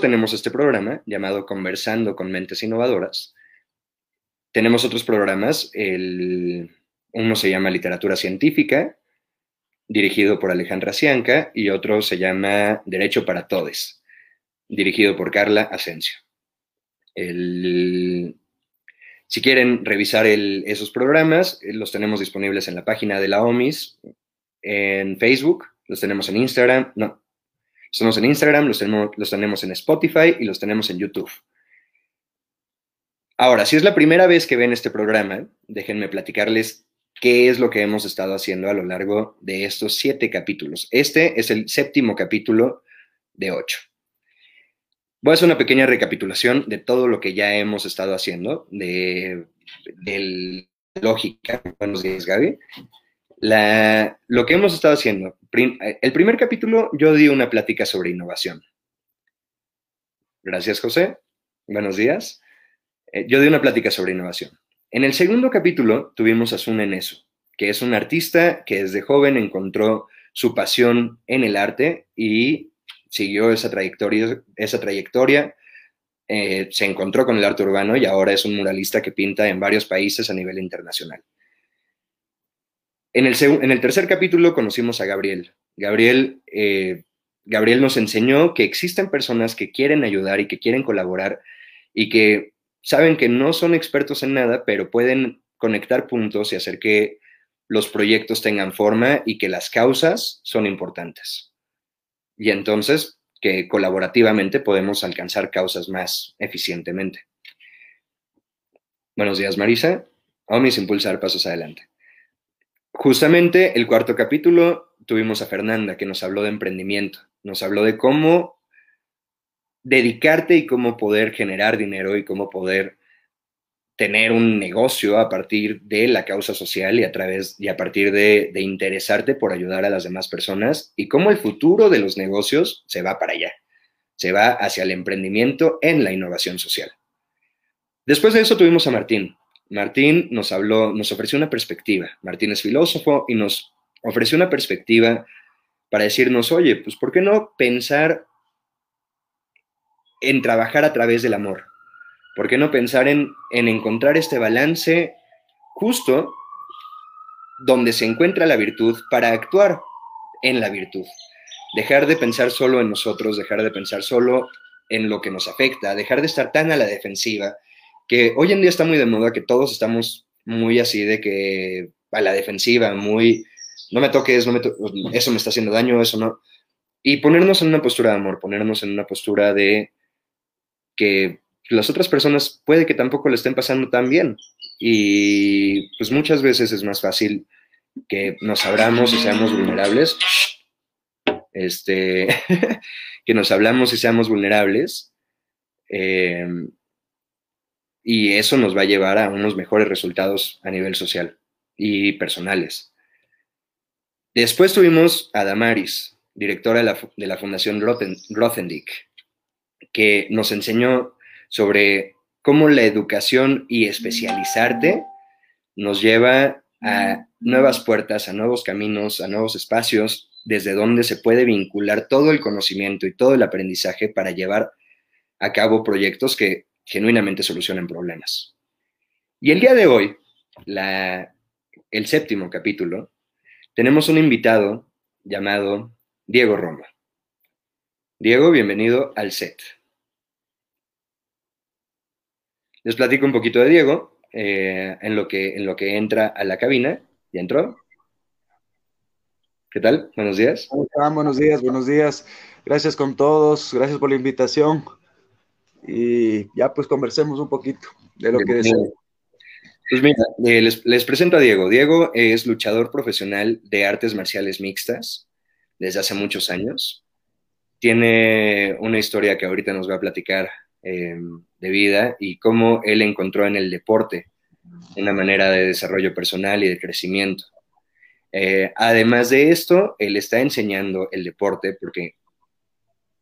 tenemos este programa llamado Conversando con Mentes Innovadoras. Tenemos otros programas, uno se llama Literatura Científica, dirigido por Alejandra Cianca, y otro se llama Derecho para Todes, dirigido por Carla Asensio. Si quieren revisar esos programas, eh, los tenemos disponibles en la página de la OMIS, en Facebook, los tenemos en Instagram, no, los tenemos en Instagram, los tenemos, los tenemos en Spotify y los tenemos en YouTube. Ahora, si es la primera vez que ven este programa, déjenme platicarles qué es lo que hemos estado haciendo a lo largo de estos siete capítulos. Este es el séptimo capítulo de ocho. Voy a hacer una pequeña recapitulación de todo lo que ya hemos estado haciendo, de, lógica. Buenos días, Gaby. Lo que hemos estado haciendo. el primer capítulo yo di una plática sobre innovación. Gracias, José. Buenos días. Eh, yo di una plática sobre innovación. En el segundo capítulo tuvimos a Sun Eneso, que es un artista que desde joven encontró su pasión en el arte y siguió esa trayectoria, esa trayectoria eh, se encontró con el arte urbano y ahora es un muralista que pinta en varios países a nivel internacional. En el, tercer capítulo conocimos a Gabriel. Gabriel, eh, Gabriel nos enseñó que existen personas que quieren ayudar y que quieren colaborar y que saben que no son expertos en nada, pero pueden conectar puntos y hacer que los proyectos tengan forma y que las causas son importantes y entonces que colaborativamente podemos alcanzar causas más eficientemente. Buenos días, Marisa. Omis impulsar pasos adelante. Justamente el cuarto capítulo tuvimos a Fernanda que nos habló de emprendimiento, nos habló de cómo dedicarte y cómo poder generar dinero y cómo poder tener un negocio a partir de la causa social y a través y a partir de, interesarte por ayudar a las demás personas y cómo el futuro de los negocios se va para allá, se va hacia el emprendimiento en la innovación social. Después de eso tuvimos a Martín. Martín nos habló, nos ofreció una perspectiva. Martín es filósofo y nos ofreció una perspectiva para decirnos, oye, pues ¿por qué no pensar en trabajar a través del amor? ¿Por qué no pensar en, encontrar este balance justo donde se encuentra la virtud para actuar en la virtud? Dejar de pensar solo en nosotros, dejar de pensar solo en lo que nos afecta, dejar de estar tan a la defensiva, que hoy en día está muy de moda que todos estamos muy así de que a la defensiva, muy, no me toques, no me eso me está haciendo daño, eso no. Y ponernos en una postura de amor, ponernos en una postura de que las otras personas puede que tampoco le estén pasando tan bien. Y pues muchas veces es más fácil que nos abramos y seamos vulnerables. Este, que nos hablamos y seamos vulnerables. Eh, y eso nos va a llevar a unos mejores resultados a nivel social y personales. Después tuvimos a Damaris, directora de la, de la Fundación Grothendieck, que nos enseñó sobre cómo la educación y especializarte nos lleva a nuevas puertas, a nuevos caminos, a nuevos espacios, desde donde se puede vincular todo el conocimiento y todo el aprendizaje para llevar a cabo proyectos que genuinamente solucionen problemas. Y el día de hoy, el séptimo capítulo, tenemos un invitado llamado Diego Roma. Diego, bienvenido al set. Les platico un poquito de Diego eh, en, lo que, en lo que entra a la cabina. ¿Ya entró? ¿Qué tal? Buenos días. Buenos días, buenos días. Gracias con todos, gracias por la invitación. Y ya pues conversemos un poquito de lo que deseo. Pues mira, eh, les, les, presento a Diego. Diego es luchador profesional de artes marciales mixtas desde hace muchos años. Tiene una historia que ahorita nos va a platicar eh, de vida y cómo él encontró en el deporte una manera de desarrollo personal y de crecimiento. Eh, además de esto, él está enseñando el deporte porque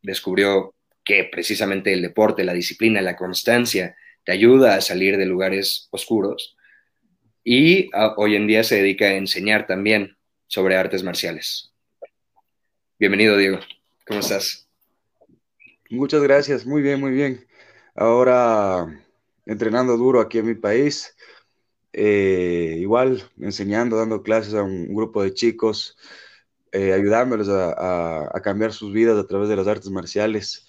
descubrió que precisamente el deporte, la disciplina, la constancia, te ayuda a salir de lugares oscuros y ah, hoy en día se dedica a enseñar también sobre artes marciales. Bienvenido, Diego. ¿Cómo estás? Muchas gracias, muy bien, muy bien. Ahora entrenando duro aquí en mi país, eh, igual enseñando, dando clases a un grupo de chicos, eh, ayudándoles a, cambiar sus vidas a través de las artes marciales.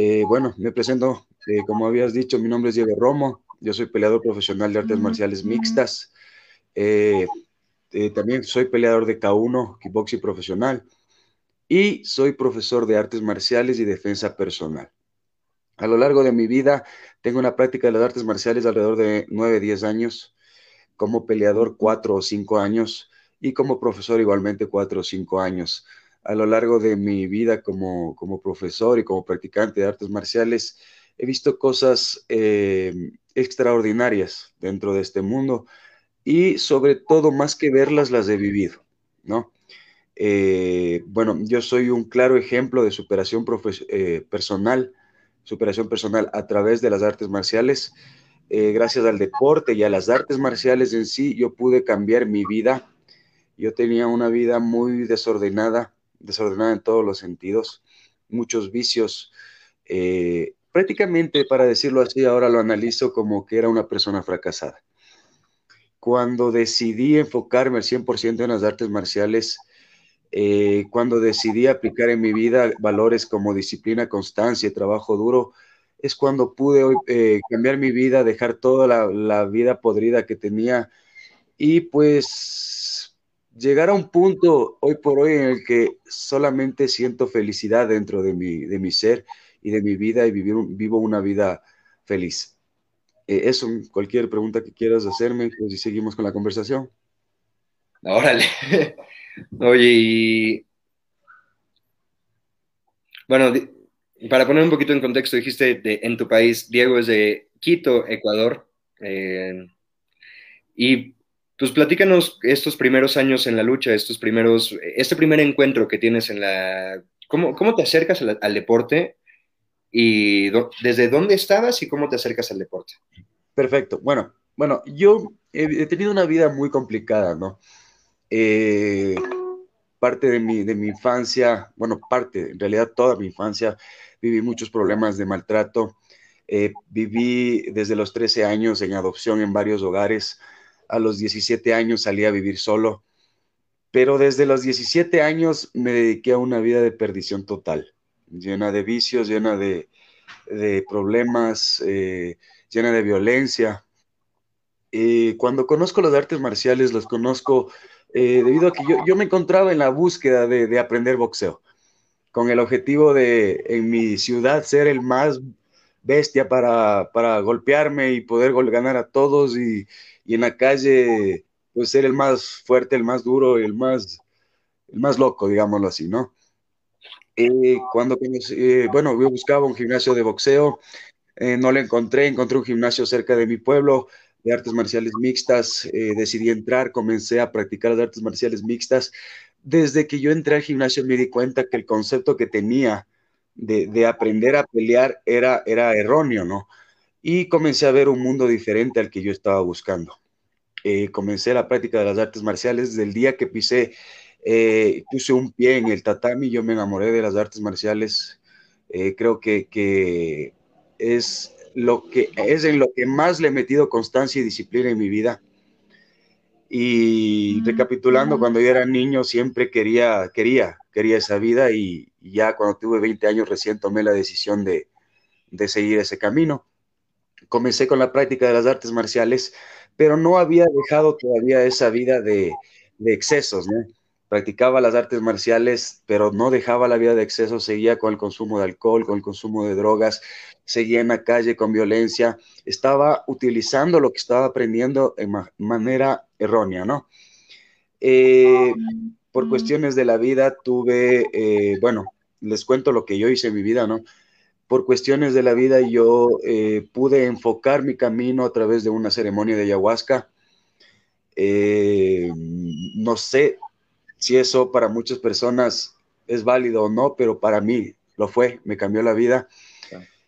Eh, bueno, me presento, como habías dicho, mi nombre es Diego Romo, yo soy peleador profesional de artes marciales mixtas. también soy peleador de K1, kickboxing profesional, y soy profesor de artes marciales y defensa personal. A lo largo de mi vida tengo una práctica de las artes marciales alrededor de 9, 10 años, como peleador 4 o 5 años y como profesor igualmente 4 o 5 años. A lo largo de mi vida como, como profesor y como practicante de artes marciales, he visto cosas eh, extraordinarias dentro de este mundo y sobre todo, más que verlas, las he vivido, ¿no? Eh, bueno, yo soy un claro ejemplo de superación eh, personal superación personal a través de las artes marciales. Eh, gracias al deporte y a las artes marciales en sí, yo pude cambiar mi vida. Yo tenía una vida muy desordenada, desordenada en todos los sentidos, muchos vicios. Eh, prácticamente, para decirlo así, ahora lo analizo como que era una persona fracasada. Cuando decidí enfocarme al 100% en las artes marciales, eh, cuando decidí aplicar en mi vida valores como disciplina, constancia y trabajo duro, es cuando pude eh, cambiar mi vida, dejar toda la, vida podrida que tenía y pues llegar a un punto hoy por hoy en el que solamente siento felicidad dentro de mi, de mi ser y de mi vida y vivir, vivo una vida feliz. Eh, eso, cualquier pregunta que quieras hacerme, pues si seguimos con la conversación. Órale. Oye, y bueno, para poner un poquito en contexto, dijiste de, en tu país, Diego es de Quito, Ecuador. Eh, y pues platícanos estos primeros años en la lucha, estos primeros, este primer encuentro que tienes en la... ¿Cómo, cómo te acercas al, deporte y desde dónde estabas y cómo te acercas al deporte? Perfecto. Bueno, bueno, yo he tenido una vida muy complicada, ¿no? Eh, parte de mi, de mi infancia, bueno, parte, en realidad toda mi infancia, viví muchos problemas de maltrato. Eh, viví desde los 13 años en adopción en varios hogares. A los 17 años salí a vivir solo. Pero desde los 17 años me dediqué a una vida de perdición total, llena de vicios, llena de, problemas, eh, llena de violencia. cuando conozco los artes marciales, los conozco eh, debido a que yo, me encontraba en la búsqueda de, aprender boxeo, con el objetivo de en mi ciudad ser el más bestia para, golpearme y poder ganar a todos y, en la calle pues ser el más fuerte, el más duro, el más, el más loco, digámoslo así, ¿no? Eh, cuando eh, bueno, yo buscaba un gimnasio de boxeo, no lo encontré, encontré un gimnasio cerca de mi pueblo, de artes marciales mixtas, eh, decidí entrar, comencé a practicar las artes marciales mixtas. Desde que yo entré al gimnasio me di cuenta que el concepto que tenía de, aprender a pelear era, era erróneo, ¿no? Y comencé a ver un mundo diferente al que yo estaba buscando. Eh, comencé la práctica de las artes marciales desde el día que pisé, eh, puse un pie en el tatami, yo me enamoré de las artes marciales. creo que, que es lo que es en lo que más le he metido constancia y disciplina en mi vida. Y recapitulando, cuando yo era niño siempre quería, quería, quería esa vida y, ya cuando tuve 20 años recién tomé la decisión de, de seguir ese camino. Comencé con la práctica de las artes marciales, pero no había dejado todavía esa vida de, de excesos, ¿no? practicaba las artes marciales, pero no dejaba la vida de exceso, seguía con el consumo de alcohol, con el consumo de drogas, seguía en la calle con violencia, estaba utilizando lo que estaba aprendiendo en manera errónea, ¿no? Eh, por cuestiones de la vida tuve, eh, bueno, les cuento lo que yo hice en mi vida, ¿no? Por cuestiones de la vida yo eh, pude enfocar mi camino a través de una ceremonia de ayahuasca. no sé, si eso para muchas personas es válido o no, pero para mí lo fue, me cambió la vida.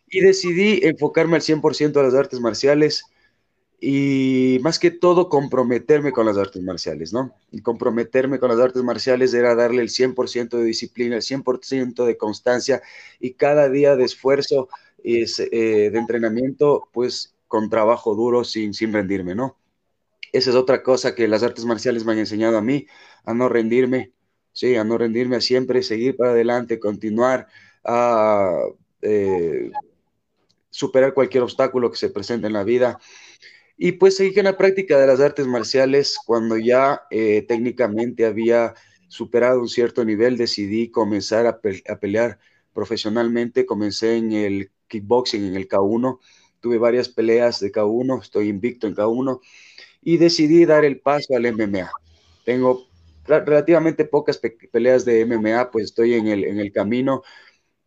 Y decidí enfocarme al 100% a las artes marciales y más que todo comprometerme con las artes marciales, ¿no? Y comprometerme con las artes marciales era darle el 100% de disciplina, el 100% de constancia y cada día de esfuerzo y eh, de entrenamiento, pues con trabajo duro, sin, sin rendirme, ¿no? Esa es otra cosa que las artes marciales me han enseñado a mí, a no rendirme, sí, a no rendirme, a siempre seguir para adelante, continuar, a eh, superar cualquier obstáculo que se presente en la vida. Y pues seguí en la práctica de las artes marciales cuando ya eh, técnicamente había superado un cierto nivel, decidí comenzar a, pelear profesionalmente. Comencé en el kickboxing, en el K1. Tuve varias peleas de K1, estoy invicto en K1 y decidí dar el paso al MMA. Tengo relativamente pocas peleas de MMA, pues estoy en el, en el camino.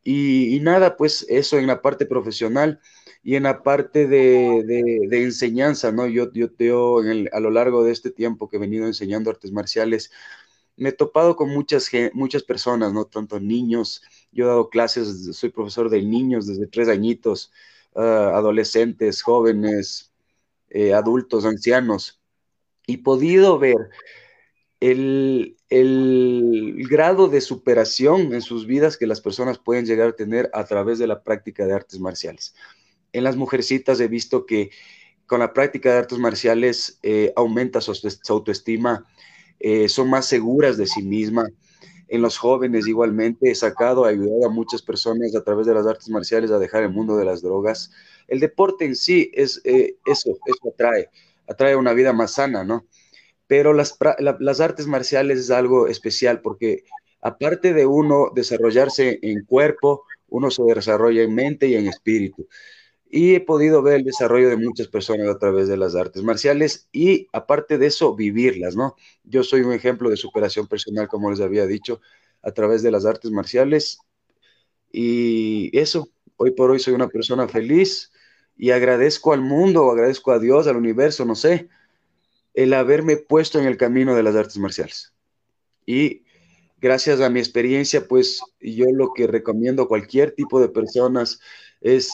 Y, nada, pues eso en la parte profesional y en la parte de, de, enseñanza, ¿no? Yo, yo, yo a lo largo de este tiempo que he venido enseñando artes marciales, me he topado con muchas, muchas personas, ¿no? Tanto niños, yo he dado clases, soy profesor de niños desde tres añitos, ah, adolescentes, jóvenes, eh, adultos, ancianos, y podido ver el, grado de superación en sus vidas que las personas pueden llegar a tener a través de la práctica de artes marciales. En las mujercitas he visto que con la práctica de artes marciales eh, aumenta su, autoestima, eh, son más seguras de sí misma. En los jóvenes igualmente he sacado, ayudado a muchas personas a través de las artes marciales a dejar el mundo de las drogas. El deporte en sí es eh, eso, eso atrae, atrae una vida más sana, ¿no? Pero las, artes marciales es algo especial porque aparte de uno desarrollarse en cuerpo, uno se desarrolla en mente y en espíritu. Y he podido ver el desarrollo de muchas personas a través de las artes marciales y aparte de eso, vivirlas, ¿no? Yo soy un ejemplo de superación personal, como les había dicho, a través de las artes marciales. Y eso, hoy por hoy soy una persona feliz y agradezco al mundo, agradezco a Dios, al universo, no sé, el haberme puesto en el camino de las artes marciales. Y gracias a mi experiencia, pues yo lo que recomiendo a cualquier tipo de personas es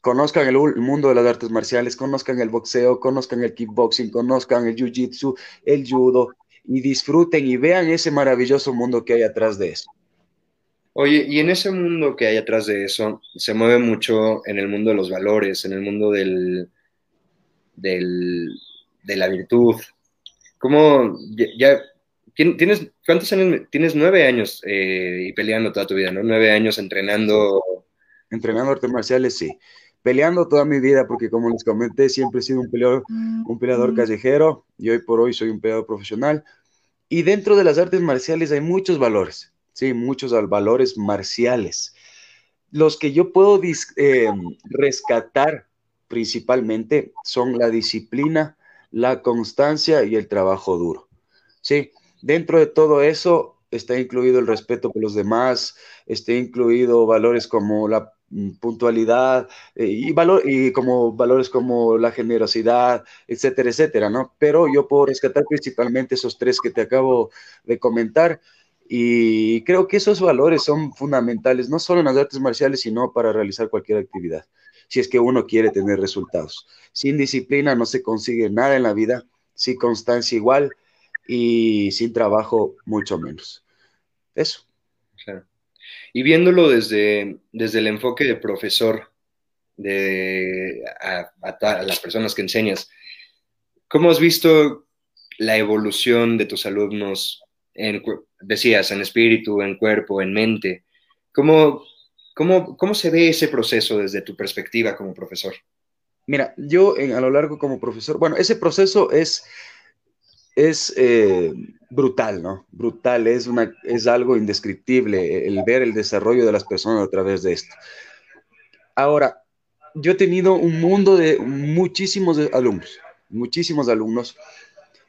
conozcan el, mundo de las artes marciales, conozcan el boxeo, conozcan el kickboxing, conozcan el jiu-jitsu, el judo y disfruten y vean ese maravilloso mundo que hay atrás de eso. Oye, y en ese mundo que hay atrás de eso, se mueve mucho en el mundo de los valores, en el mundo del, del de la virtud. ¿Cómo ya, tienes, cuántos años? Tienes nueve años eh, y peleando toda tu vida, ¿no? Nueve años entrenando. Entrenando artes marciales, sí. Peleando toda mi vida, porque como les comenté, siempre he sido un peleador, un peleador callejero y hoy por hoy soy un peleador profesional. Y dentro de las artes marciales hay muchos valores, sí, muchos valores marciales. Los que yo puedo eh, rescatar principalmente son la disciplina, la constancia y el trabajo duro. Sí, dentro de todo eso está incluido el respeto por los demás, está incluido valores como la mm, puntualidad eh, y, valor, y como valores como la generosidad, etcétera, etcétera, ¿no? Pero yo puedo rescatar principalmente esos tres que te acabo de comentar y creo que esos valores son fundamentales, no solo en las artes marciales, sino para realizar cualquier actividad si es que uno quiere tener resultados. Sin disciplina no se consigue nada en la vida, sin constancia igual y sin trabajo mucho menos. Eso. Claro. Y viéndolo desde, desde el enfoque de profesor, de, a, las personas que enseñas, ¿cómo has visto la evolución de tus alumnos, en, decías, en espíritu, en cuerpo, en mente? ¿Cómo, ¿Cómo, se ve ese proceso desde tu perspectiva como profesor? Mira, yo a lo largo como profesor, bueno, ese proceso es, es eh, brutal, ¿no? Brutal, es, una, es algo indescriptible el ver el desarrollo de las personas a través de esto. Ahora, yo he tenido un mundo de muchísimos alumnos, muchísimos alumnos.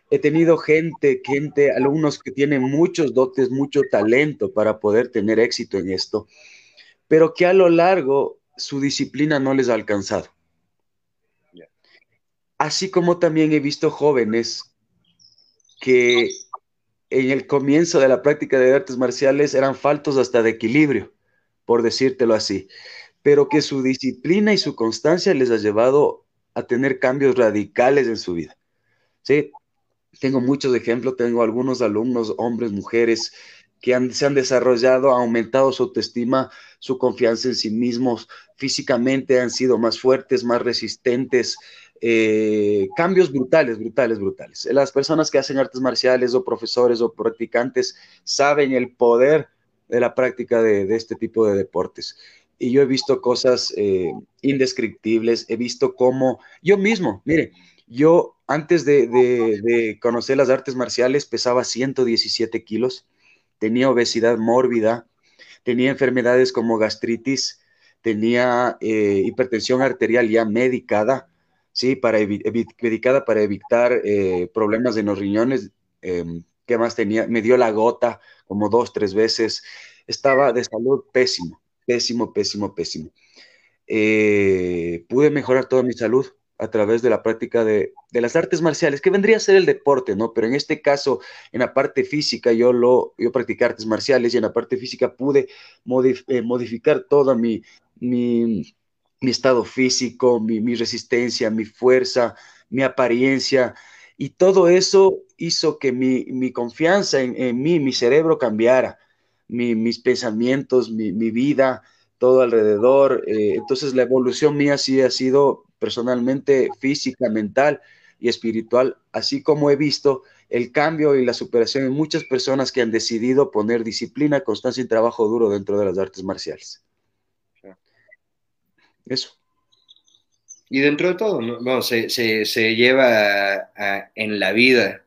He tenido gente, gente, alumnos que tienen muchos dotes, mucho talento para poder tener éxito en esto pero que a lo largo su disciplina no les ha alcanzado. Así como también he visto jóvenes que en el comienzo de la práctica de artes marciales eran faltos hasta de equilibrio, por decírtelo así, pero que su disciplina y su constancia les ha llevado a tener cambios radicales en su vida. ¿Sí? Tengo muchos ejemplos, tengo algunos alumnos, hombres, mujeres, que se han desarrollado, ha aumentado su autoestima, su confianza en sí mismos, físicamente han sido más fuertes, más resistentes, eh, cambios brutales, brutales, brutales. Las personas que hacen artes marciales o profesores o practicantes saben el poder de la práctica de, este tipo de deportes. Y yo he visto cosas eh, indescriptibles, he visto cómo yo mismo, mire, yo antes de, de conocer las artes marciales pesaba 117 kilos tenía obesidad mórbida, tenía enfermedades como gastritis, tenía eh, hipertensión arterial ya medicada, ¿sí? Para medicada para evitar eh, problemas en los riñones. Em, ¿Qué más tenía? Me dio la gota como dos, tres veces. Estaba de salud pésimo, pésimo, pésimo, pésimo. Eh, pude mejorar toda mi salud a través de la práctica de, las artes marciales, que vendría a ser el deporte, ¿no? Pero en este caso, en la parte física, yo, lo, yo practiqué artes marciales y en la parte física pude eh, modificar toda mi, mi, estado físico, mi, resistencia, mi fuerza, mi apariencia, y todo eso hizo que mi, confianza en, mí, mi cerebro cambiara, mis pensamientos, mi, vida, todo alrededor. Eh, entonces la evolución mía sí ha sido personalmente física, mental y espiritual, así como he visto el cambio y la superación en muchas personas que han decidido poner disciplina, constancia y trabajo duro dentro de las artes marciales. Eso. Y dentro de todo, ¿no? se, lleva en la vida.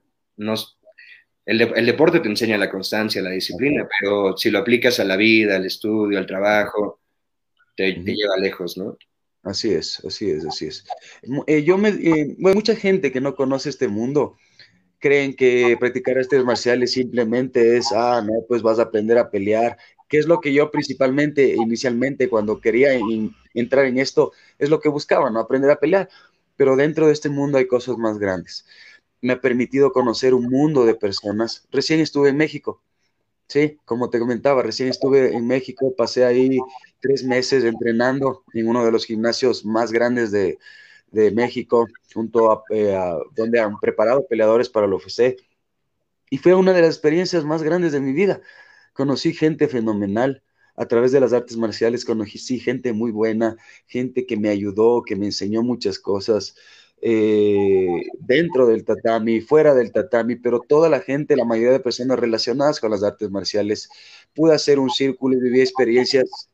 el, deporte te enseña la constancia, la disciplina, pero si lo aplicas a la vida, al estudio, al trabajo, te, te lleva lejos, ¿no? Así es, así es, así es. Eh, yo me, eh, mucha gente que no conoce este mundo creen que practicar artes marciales simplemente es, ah, no, pues vas a aprender a pelear, que es lo que yo principalmente, inicialmente, cuando quería entrar en esto, es lo que buscaba, ¿no? Aprender a pelear. Pero dentro de este mundo hay cosas más grandes. Me ha permitido conocer un mundo de personas. Recién estuve en México Sí, como te comentaba, recién estuve en México, pasé ahí tres meses entrenando en uno de los gimnasios más grandes de, México, junto eh, a, donde han preparado peleadores para el UFC. Y fue una de las experiencias más grandes de mi vida. Conocí gente fenomenal. A través de las artes marciales conocí gente muy buena, gente que me ayudó, que me enseñó muchas cosas. Eh, dentro del tatami, fuera del tatami, pero toda la gente, la mayoría de personas relacionadas con las artes marciales, pude hacer un círculo y viví experiencias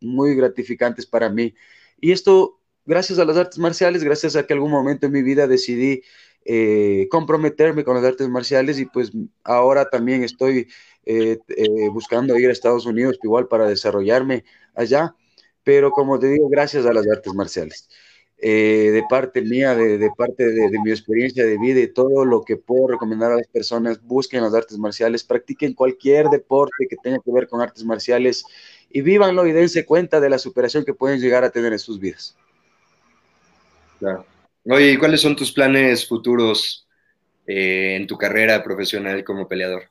muy gratificantes para mí. Y esto, gracias a las artes marciales, gracias a que algún momento en mi vida decidí eh, comprometerme con las artes marciales y pues ahora también estoy eh, buscando ir a Estados Unidos igual para desarrollarme allá, pero como te digo, gracias a las artes marciales. Eh, de parte mía, de, parte de, mi experiencia de vida y todo lo que puedo recomendar a las personas, busquen las artes marciales, practiquen cualquier deporte que tenga que ver con artes marciales y vívanlo y dense cuenta de la superación que pueden llegar a tener en sus vidas. Claro. Oye, ¿y cuáles son tus planes futuros eh, en tu carrera profesional como peleador?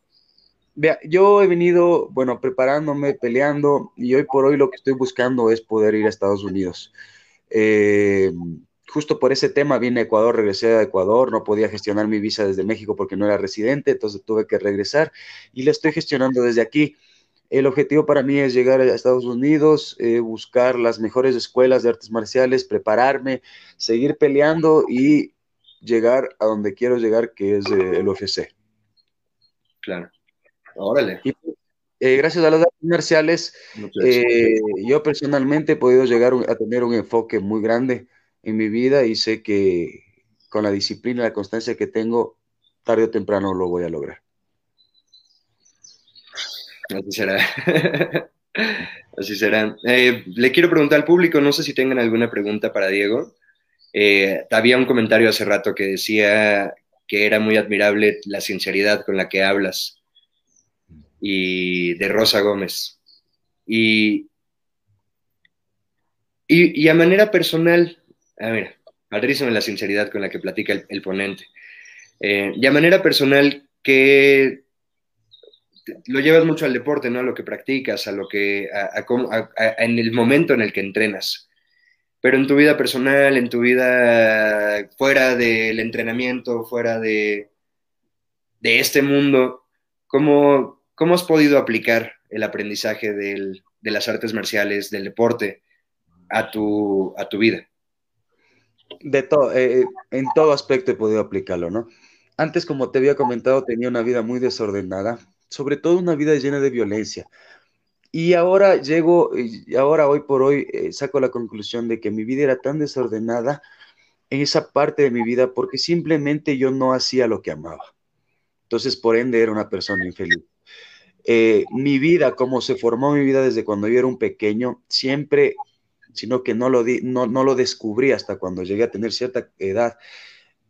Vea, yo he venido, bueno, preparándome, peleando y hoy por hoy lo que estoy buscando es poder ir a Estados Unidos. Eh, justo por ese tema vine a Ecuador, regresé a Ecuador, no podía gestionar mi visa desde México porque no era residente, entonces tuve que regresar y la estoy gestionando desde aquí. El objetivo para mí es llegar a Estados Unidos, eh, buscar las mejores escuelas de artes marciales, prepararme, seguir peleando y llegar a donde quiero llegar, que es eh, el UFC. Claro. Órale. Eh, gracias a las artes marciales, eh, yo personalmente he podido llegar a tener un enfoque muy grande en mi vida y sé que con la disciplina y la constancia que tengo, tarde o temprano lo voy a lograr. Así será. Así será. Eh, le quiero preguntar al público, no sé si tengan alguna pregunta para Diego. había un comentario hace rato que decía que era muy admirable la sinceridad con la que hablas y de Rosa Gómez. Y, y, a manera personal, a ver, padrísimo la sinceridad con la que platica el, ponente. Eh, y a manera personal, que lo llevas mucho al deporte, ¿no? A lo que practicas, a lo que, en el momento en el que entrenas. pero en tu vida personal, en tu vida fuera del entrenamiento, fuera de, de este mundo, ¿cómo, ¿cómo has podido aplicar el aprendizaje de las artes marciales, del deporte, a tu, a tu vida? De todo, eh, en todo aspecto he podido aplicarlo, ¿no? Antes, como te había comentado, tenía una vida muy desordenada, sobre todo una vida llena de violencia. Y ahora llego, ahora hoy por hoy eh, saco la conclusión de que mi vida era tan desordenada en esa parte de mi vida porque simplemente yo no hacía lo que amaba. Entonces, por ende, era una persona infeliz. Eh, mi vida, como se formó mi vida desde cuando yo era un pequeño, siempre, sino que no lo, di, no, no lo descubrí hasta cuando llegué a tener cierta edad,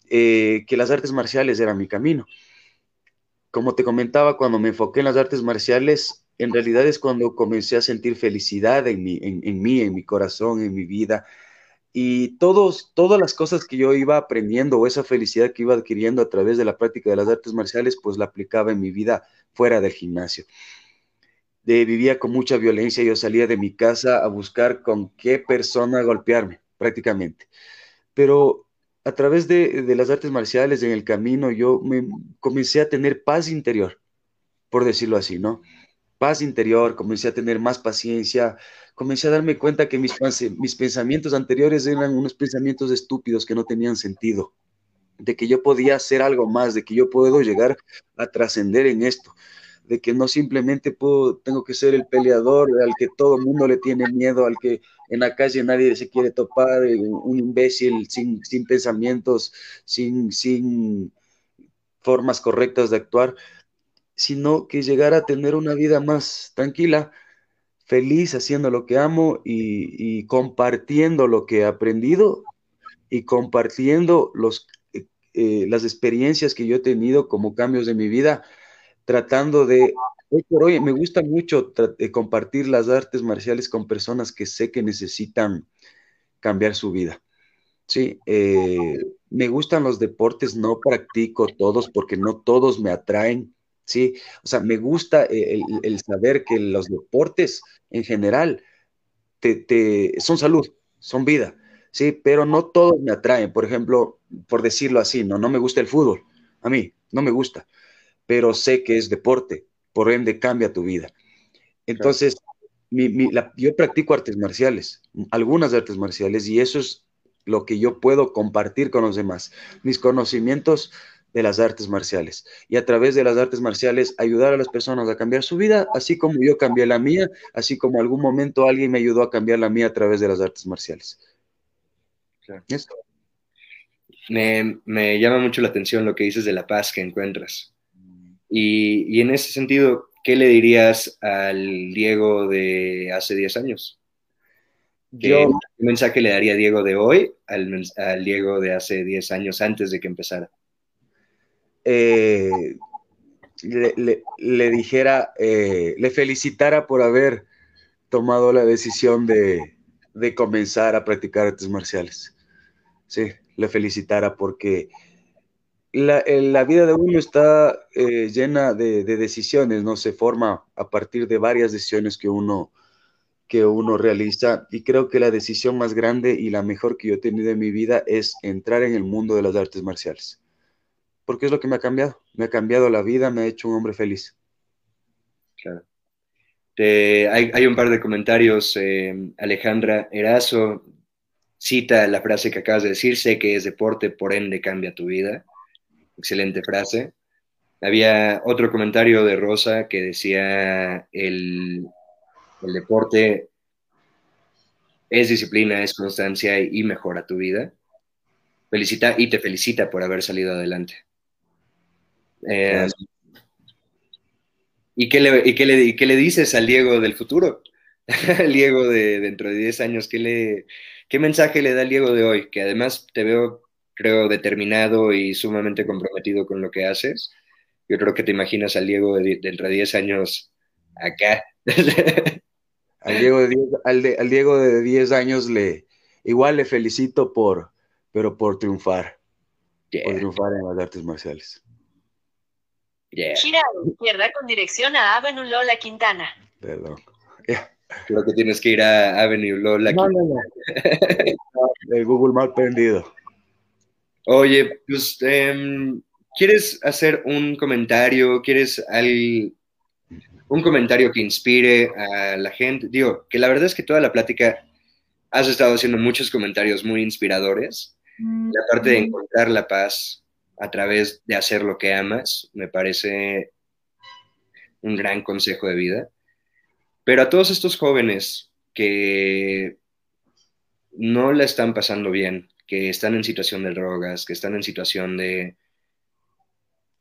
eh, que las artes marciales eran mi camino. Como te comentaba, cuando me enfoqué en las artes marciales, en realidad es cuando comencé a sentir felicidad en, mí, en, mí, en mi corazón, en mi vida. Y todos, todas las cosas que yo iba aprendiendo o esa felicidad que iba adquiriendo a través de la práctica de las artes marciales, pues la aplicaba en mi vida fuera del gimnasio. Vivía con mucha violencia, yo salía de mi casa a buscar con qué persona golpearme, prácticamente. Pero a través de, de las artes marciales en el camino, yo me comencé a tener paz interior, por decirlo así, ¿no? paz interior, comencé a tener más paciencia, comencé a darme cuenta que mis, mis pensamientos anteriores eran unos pensamientos estúpidos que no tenían sentido, de que yo podía hacer algo más, de que yo puedo llegar a trascender en esto, de que no simplemente puedo, tengo que ser el peleador al que todo el mundo le tiene miedo, al que en la calle nadie se quiere topar, un imbécil sin, sin pensamientos, sin, sin formas correctas de actuar, sino que llegar a tener una vida más tranquila, feliz haciendo lo que amo y, compartiendo lo que he aprendido y compartiendo los, eh, eh, las experiencias que yo he tenido como cambios de mi vida, tratando de, hoy por hoy me gusta mucho eh, compartir las artes marciales con personas que sé que necesitan cambiar su vida. Sí, me gustan los deportes, no practico todos porque no todos me atraen ¿sí? O sea, me gusta el, saber que los deportes en general te, son salud, son vida, ¿sí? Pero no todos me atraen. Por ejemplo, por decirlo así, no, no me gusta el fútbol. A mí, no me gusta. Pero sé que es deporte, por ende cambia tu vida. Entonces, yo practico artes marciales, algunas artes marciales, y eso es lo que yo puedo compartir con los demás. Mis conocimientos de las artes marciales y a través de las artes marciales ayudar a las personas a cambiar su vida, así como yo cambié la mía, así como algún momento alguien me ayudó a cambiar la mía a través de las artes marciales. Me, llama mucho la atención lo que dices de la paz que encuentras. Y, en ese sentido, ¿qué le dirías al Diego de hace 10 años? ¿Qué, mensaje le daría Diego de hoy al, al Diego de hace 10 años antes de que empezara? Eh, le, dijera, eh, le felicitara por haber tomado la decisión de, comenzar a practicar artes marciales. Sí, le felicitara porque la, la vida de uno está eh, llena de, decisiones, ¿no? Se forma a partir de varias decisiones que uno, que uno realiza y creo que la decisión más grande y la mejor que yo he tenido en mi vida es entrar en el mundo de las artes marciales porque es lo que me ha cambiado. Me ha cambiado la vida, me ha hecho un hombre feliz. Claro. hay, un par de comentarios. Eh, Alejandra Erazo cita la frase que acabas de decir, sé que es deporte, por ende cambia tu vida. Excelente frase. Había otro comentario de Rosa que decía, el, el deporte es disciplina, es constancia y mejora tu vida. Felicita y te felicita por haber salido adelante. Eh, ¿y, qué le, y, qué le, qué le, dices al Diego del futuro? al Diego de dentro de 10 años, ¿qué, le, ¿qué mensaje le da al Diego de hoy? Que además te veo, creo, determinado y sumamente comprometido con lo que haces. Yo creo que te imaginas al Diego de, de 10 años acá. al, Diego de 10, al, de, al Diego de 10 años le igual le felicito por, pero por triunfar. Por triunfar en las artes marciales. Gira a la izquierda con dirección a Avenue Lola Quintana. Perdón. Creo que tienes que ir a Avenue Lola. No, no, no. El Google Maps perdido. Oye, pues, em, ¿quieres hacer un comentario? ¿Quieres un comentario que inspire a la gente? Digo, que la verdad es que toda la plática has estado haciendo muchos comentarios muy inspiradores. La parte de encontrar la paz a través de hacer lo que amas me parece un gran consejo de vida. Pero a todos estos jóvenes que no la están pasando bien, que están en situación de drogas, que están en situación de...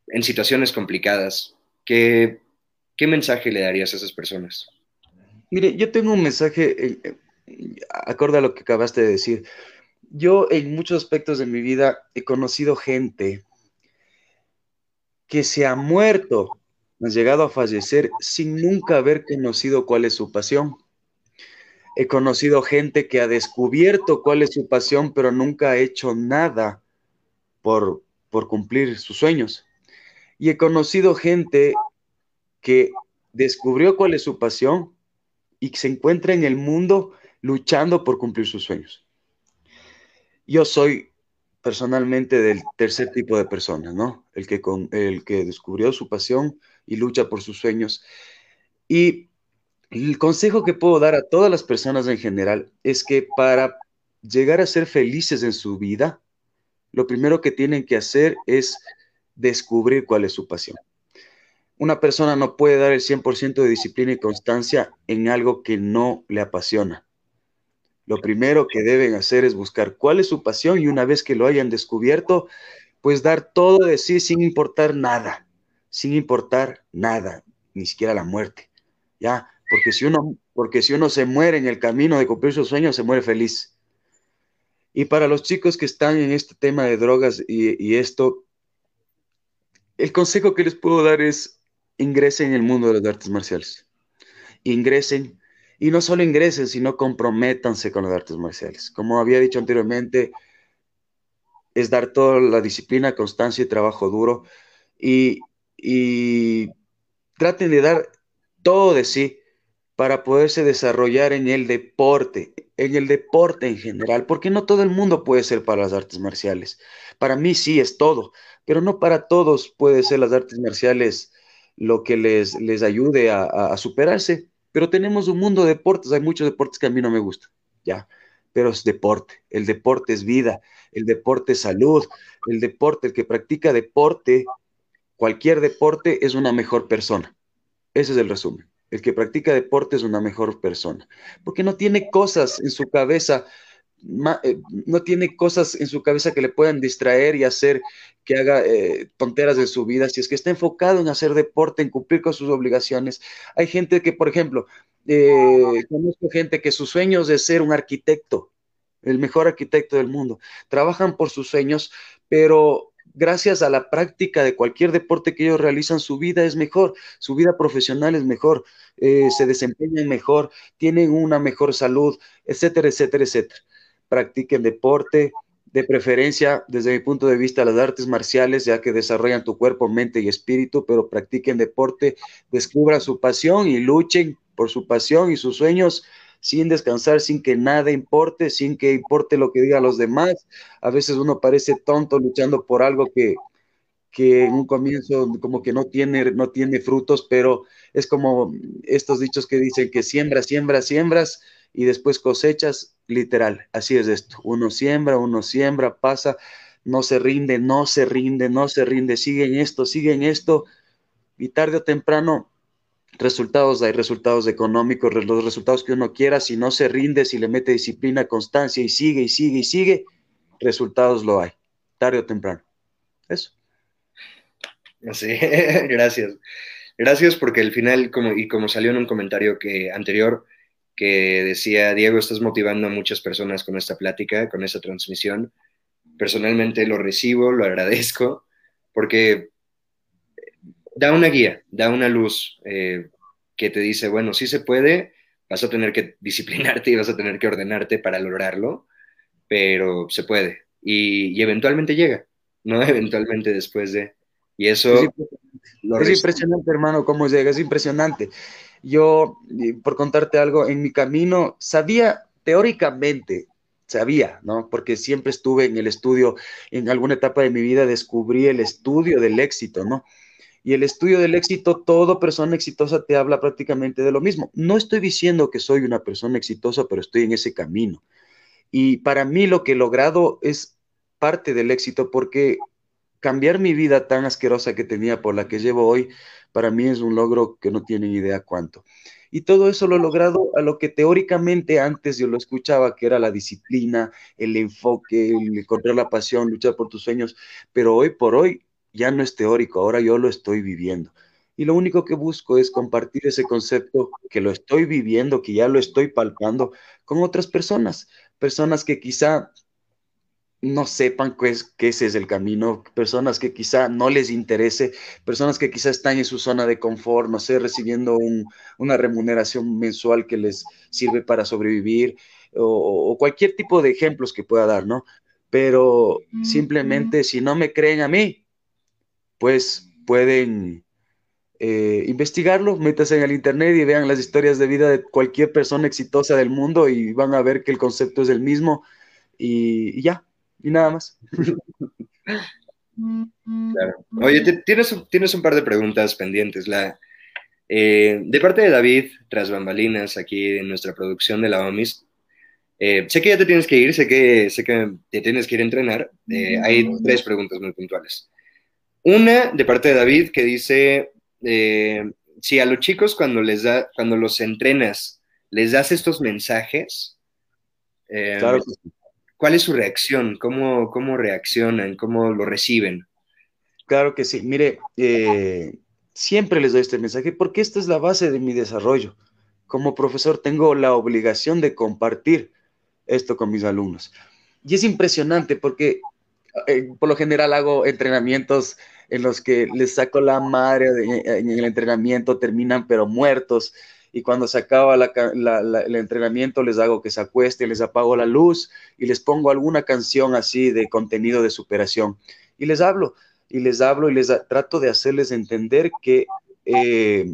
en situaciones complicadas, ¿qué, mensaje le darías a esas personas? Mire, yo tengo un mensaje, eh, eh, acorde a lo que acabaste de decir. Yo en muchos aspectos de mi vida he conocido gente que se ha muerto ha llegado a fallecer sin nunca haber conocido cuál es su pasión. He conocido gente que ha descubierto cuál es su pasión, pero nunca ha hecho nada por, por cumplir sus sueños. Y he conocido gente que descubrió cuál es su pasión y se encuentra en el mundo luchando por cumplir sus sueños. Yo soy personalmente del tercer tipo de personas, ¿no? El que, con, el que descubrió su pasión y lucha por sus sueños. Y el consejo que puedo dar a todas las personas en general es que para llegar a ser felices en su vida, lo primero que tienen que hacer es descubrir cuál es su pasión. Una persona no puede dar el 100% de disciplina y constancia en algo que no le apasiona. Lo primero que deben hacer es buscar cuál es su pasión y una vez que lo hayan descubierto, pues dar todo de sí sin importar nada sin importar nada, ni siquiera la muerte. ¿Ya? Porque si uno, porque si uno se muere en el camino de cumplir sus sueños, se muere feliz. Y para los chicos que están en este tema de drogas y, y esto, el consejo que les puedo dar es ingresen en el mundo de las artes marciales. Ingresen, y no solo ingresen, sino comprométanse con las artes marciales. Como había dicho anteriormente, es dar toda la disciplina, constancia y trabajo duro. Y, y traten de dar todo de sí para poderse desarrollar en el deporte, en el deporte en general, porque no todo el mundo puede ser para las artes marciales. Para mí sí es todo, pero no para todos puede ser las artes marciales lo que les, les ayude a, a superarse. Pero tenemos un mundo de deportes, hay muchos deportes que a mí no me gustan, ya, pero es deporte, el deporte es vida, el deporte es salud, el deporte, el que practica deporte cualquier deporte es una mejor persona. Ese es el resumen. El que practica deporte es una mejor persona, porque no tiene cosas en su cabeza, eh, no tiene cosas en su cabeza que le puedan distraer y hacer que haga eh, tonteras en su vida. Si es que está enfocado en hacer deporte, en cumplir con sus obligaciones. Hay gente que, por ejemplo, eh, conozco gente que sus sueños es ser un arquitecto, el mejor arquitecto del mundo. Trabajan por sus sueños, pero gracias a la práctica de cualquier deporte que ellos realizan, su vida es mejor, su vida profesional es mejor, eh, se desempeñan mejor, tienen una mejor salud, etcétera, etcétera, etcétera. Practiquen deporte, de preferencia, desde mi punto de vista, las artes marciales, ya que desarrollan tu cuerpo, mente y espíritu, pero practiquen deporte, descubran su pasión y luchen por su pasión y sus sueños sin descansar, sin que nada importe, sin que importe lo que digan los demás. A veces uno parece tonto luchando por algo que, que en un comienzo como que no tiene, no tiene frutos, pero es como estos dichos que dicen que siembras, siembras, siembras y después cosechas, literal, así es esto. Uno siembra, uno siembra, pasa, no se rinde, no se rinde, no se rinde, sigue en esto, sigue en esto, y tarde o temprano resultados, hay resultados económicos, los resultados que uno quiera, si no se rinde, si le mete disciplina, constancia y sigue y sigue y sigue, resultados lo hay, tarde o temprano. Eso. Sí, gracias. Gracias porque al final, como, y como salió en un comentario que anterior, que decía, Diego, estás motivando a muchas personas con esta plática, con esta transmisión. Personalmente lo recibo, lo agradezco, porque da una guía, da una luz eh, que te dice, bueno, sí se puede, vas a tener que disciplinarte y vas a tener que ordenarte para lograrlo, pero se puede. Y, eventualmente llega, ¿no? Eventualmente después de... Y eso... Es, impresionante, hermano, cómo llega, es impresionante. Yo, por contarte algo, en mi camino sabía teóricamente, sabía, ¿no? Porque siempre estuve en el estudio, en alguna etapa de mi vida descubrí el estudio del éxito, ¿no? Y el estudio del éxito, toda persona exitosa te habla prácticamente de lo mismo. No estoy diciendo que soy una persona exitosa, pero estoy en ese camino. Y para mí lo que he logrado es parte del éxito porque cambiar mi vida tan asquerosa que tenía por la que llevo hoy, para mí es un logro que no tienen idea cuánto. Y todo eso lo he logrado a lo que teóricamente antes yo lo escuchaba, que era la disciplina, el enfoque, el encontrar la pasión, luchar por tus sueños, pero hoy por hoy ya no es teórico, ahora yo lo estoy viviendo. Y lo único que busco es compartir ese concepto que lo estoy viviendo, que ya lo estoy palpando con otras personas, personas que quizá no sepan que, es, que ese es el camino, personas que quizá no les interese, personas que quizá están en su zona de confort, no sé, recibiendo una remuneración mensual que les sirve para sobrevivir o, cualquier tipo de ejemplos que pueda dar, ¿no? Pero simplemente si no me creen a mí, pues pueden eh, investigarlo, métanse en el internet y vean las historias de vida de cualquier persona exitosa del mundo y van a ver que el concepto es el mismo y, ya, y nada más. Claro. Oye, tienes, tienes un par de preguntas pendientes. La, eh, de parte de David, tras bambalinas, aquí en nuestra producción de la OMIS, eh, sé que ya te tienes que ir, sé que, sé que te tienes que ir a entrenar. hay tres preguntas muy puntuales. Una de parte de David que dice, eh, si a los chicos cuando les da, cuando los entrenas, les das estos mensajes, eh, ¿cuál es su reacción? ¿Cómo, ¿Cómo reaccionan? ¿Cómo lo reciben? Claro que sí. Mire, eh, siempre les doy este mensaje porque esta es la base de mi desarrollo. Como profesor tengo la obligación de compartir esto con mis alumnos. Y es impresionante porque eh, por lo general hago entrenamientos en los que les saco la madre en el entrenamiento, terminan pero muertos. Y cuando se acaba el entrenamiento les hago que se acuesten, les apago la luz y les pongo alguna canción así de contenido de superación. Y les hablo, y les hablo y les trato de hacerles entender que eh,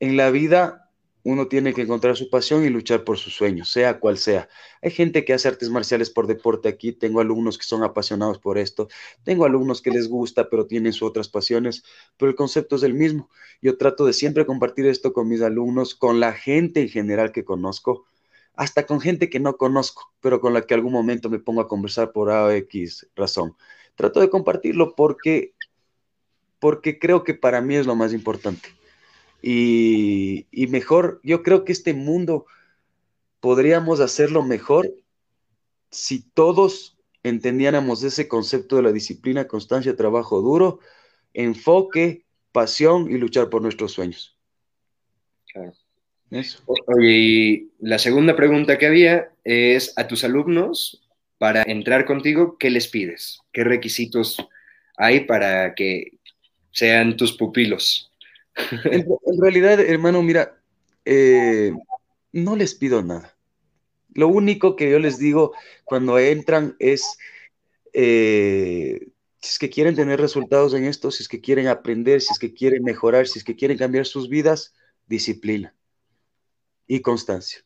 en la vida uno tiene que encontrar su pasión y luchar por sus sueños, sea cual sea. Hay gente que hace artes marciales por deporte aquí, tengo alumnos que son apasionados por esto, tengo alumnos que les gusta, pero tienen sus otras pasiones, pero el concepto es el mismo. Yo trato de siempre compartir esto con mis alumnos, con la gente en general que conozco, hasta con gente que no conozco, pero con la que algún momento me pongo a conversar por A o X razón. Trato de compartirlo porque, porque creo que para mí es lo más importante y, mejor, yo creo que este mundo podríamos hacerlo mejor si todos entendiéramos ese concepto de la disciplina, constancia, trabajo duro, enfoque, pasión y luchar por nuestros sueños. Oye, y la segunda pregunta que había es a tus alumnos, para entrar contigo, ¿qué les pides? ¿Qué requisitos hay para que sean tus pupilos? En, realidad, hermano, mira, eh, no les pido nada. Lo único que yo les digo cuando entran es, eh, si es que quieren tener resultados en esto, si es que quieren aprender, si es que quieren mejorar, si es que quieren cambiar sus vidas, disciplina y constancia.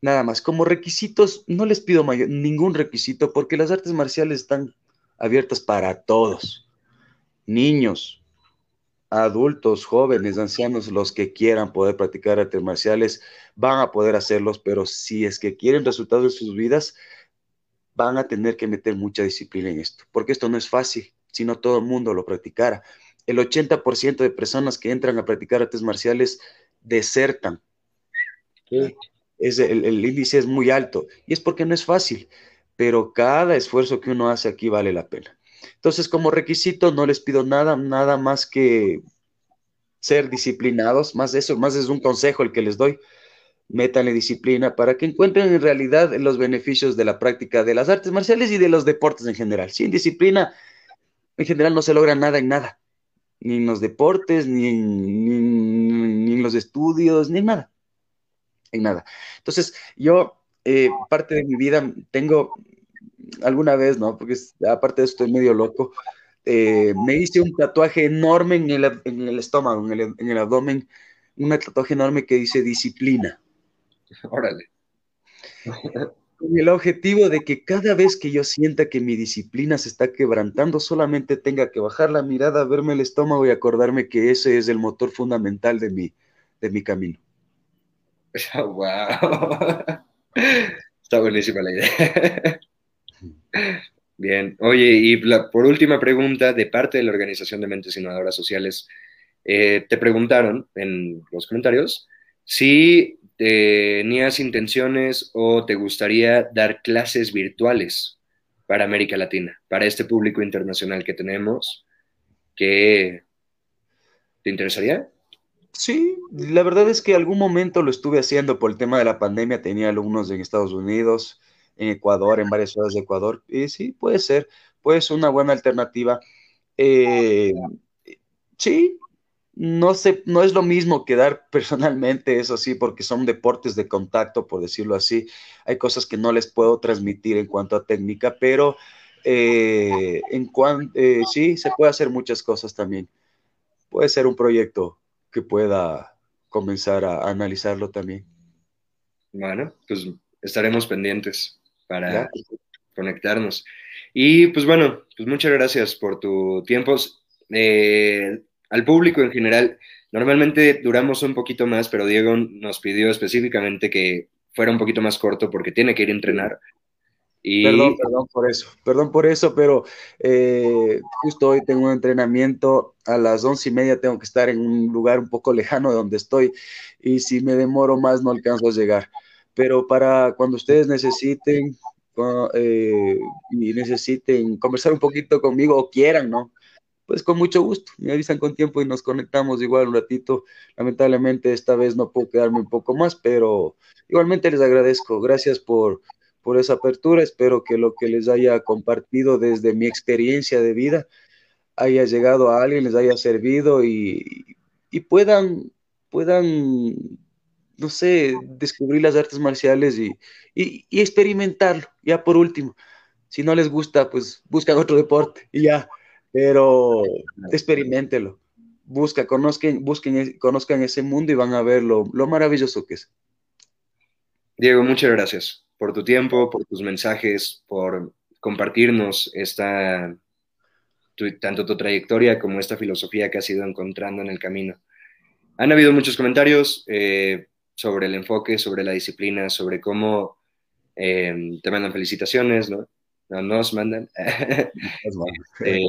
Nada más. Como requisitos, no les pido ningún requisito porque las artes marciales están abiertas para todos. Niños, adultos, jóvenes, ancianos, los que quieran poder practicar artes marciales, van a poder hacerlos, pero si es que quieren resultados en sus vidas, van a tener que meter mucha disciplina en esto, porque esto no es fácil, si no todo el mundo lo practicara. El 80% de personas que entran a practicar artes marciales desertan. Es el, el índice es muy alto y es porque no es fácil, pero cada esfuerzo que uno hace aquí vale la pena. Entonces, como requisito, no les pido nada, nada más que ser disciplinados, más eso, más es un consejo el que les doy. Métanle disciplina para que encuentren en realidad los beneficios de la práctica de las artes marciales y de los deportes en general. Sin disciplina, en general no se logra nada en nada, ni en los deportes, ni en, en los estudios, ni en nada, en nada. Entonces, yo, eh, parte de mi vida, tengo alguna vez, ¿no? Porque aparte de eso estoy medio loco. Eh, me hice un tatuaje enorme en el, estómago, en el, abdomen, un tatuaje enorme que dice disciplina. Órale. Con el objetivo de que cada vez que yo sienta que mi disciplina se está quebrantando, solamente tenga que bajar la mirada, verme el estómago y acordarme que ese es el motor fundamental de mi, de mi camino. ¡Wow! Está buenísima la idea. Bien. Oye, y por última pregunta, de parte de la Organización de Mentes Innovadoras Sociales, eh, te preguntaron en los comentarios si tenías intenciones o te gustaría dar clases virtuales para América Latina, para este público internacional que tenemos, que te interesaría. Sí, la verdad es que algún momento lo estuve haciendo por el tema de la pandemia, tenía alumnos en Estados Unidos, en Ecuador, en varias ciudades de Ecuador, y sí, puede ser, puede ser una buena alternativa. Eh, sí, no, sé, no es lo mismo que dar personalmente, eso sí, porque son deportes de contacto, por decirlo así. Hay cosas que no les puedo transmitir en cuanto a técnica, pero eh, en cuanto, eh, sí, se puede hacer muchas cosas también. Puede ser un proyecto que pueda comenzar a, analizarlo también. Bueno, pues estaremos pendientes para conectarnos. Y pues bueno, pues muchas gracias por tu tiempo. Eh, al público en general, normalmente duramos un poquito más, pero Diego nos pidió específicamente que fuera un poquito más corto porque tiene que ir a entrenar. Y... Perdón, perdón por eso, perdón por eso, pero eh, justo hoy tengo un entrenamiento, a las once y media tengo que estar en un lugar un poco lejano de donde estoy y si me demoro más no alcanzo a llegar. Pero para cuando ustedes necesiten eh, y necesiten conversar un poquito conmigo o quieran, ¿no? pues con mucho gusto, me avisan con tiempo y nos conectamos igual un ratito. Lamentablemente esta vez no puedo quedarme un poco más, pero igualmente les agradezco. Gracias por, por esa apertura. Espero que lo que les haya compartido desde mi experiencia de vida haya llegado a alguien, les haya servido y, puedan, puedan, no sé, descubrir las artes marciales y, y, experimentarlo. Ya por último, si no les gusta, pues buscan otro deporte y ya pero experimentelo. Busca, conozcan, busquen, conozcan ese mundo y van a ver lo, maravilloso que es. Diego, muchas gracias por tu tiempo, por tus mensajes, por compartirnos esta, tanto tu trayectoria como esta filosofía que has ido encontrando en el camino. Han habido muchos comentarios eh, sobre el enfoque, sobre la disciplina, sobre cómo eh, te mandan felicitaciones, ¿no? no nos mandan. eh,